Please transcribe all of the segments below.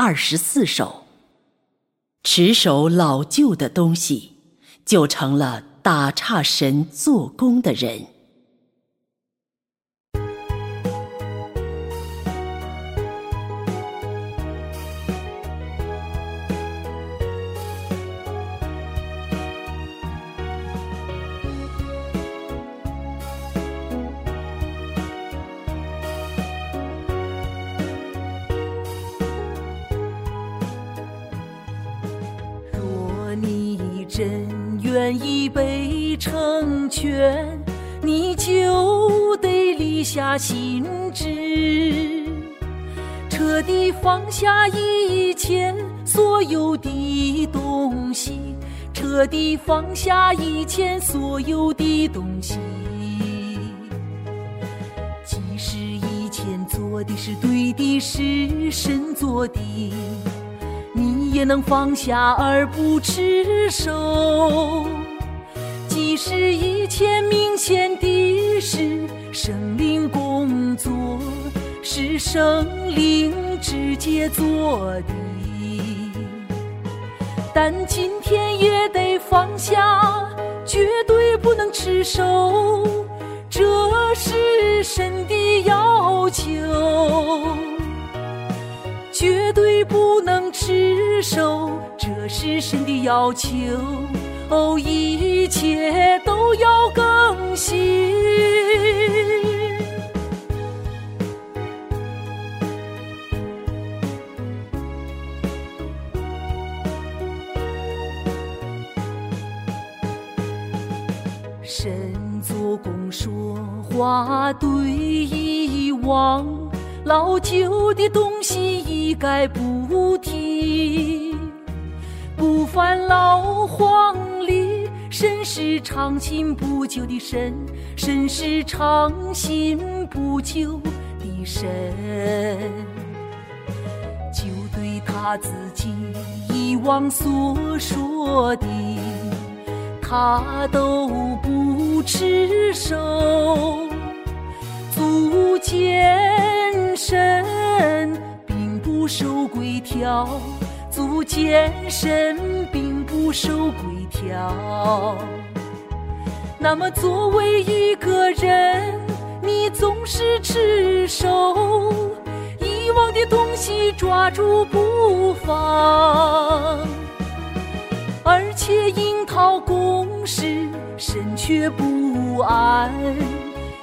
二十四首。持守老旧的东西，就成了打岔神做工的人。真愿意被成全，你就得立下心志，彻底放下以前所有的东西，彻底放下以前所有的东西。即使以前做的是对的，是神做的。也能放下而不持守，即使一切明显的是生灵工作，是生灵直接做的，但今天也得放下，绝对不能持守，这是神的要求。绝对不能吃守，这是神的要求。哦，一切都要更新。神做工说话对以往。老旧的东西一概不提，不犯老黄历。神是长新不旧的神，神是长新不旧的神。就对他自己以往所说的，他都不吃手，守规条，足健身并不守规条。那么作为一个人，你总是持守遗忘的东西，抓住不放，而且樱桃公事，身却不安。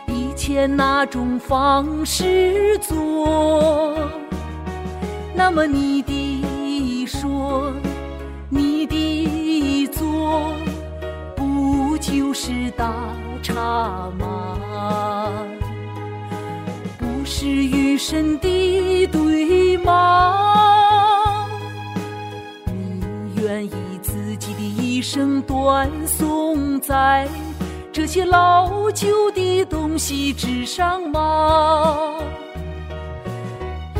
以前那种方式做，那么你的说，你的做，不就是打岔吗？不是与神的对吗？你愿意自己的一生断送在？这些老旧的东西之上吗？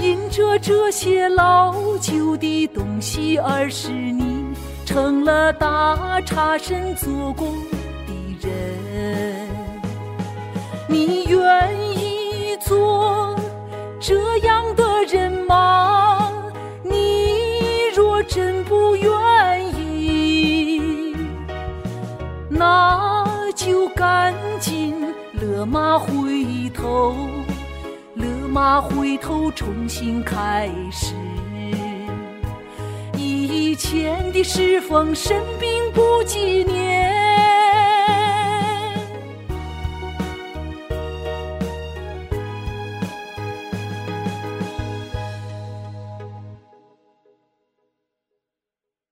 因着这些老旧的东西，而使你成了大茶神做工的人。你愿意做这样的人吗？你若真不愿意，那。就赶紧勒马回头，马回头，重新开始。以前的侍奉神并不纪念，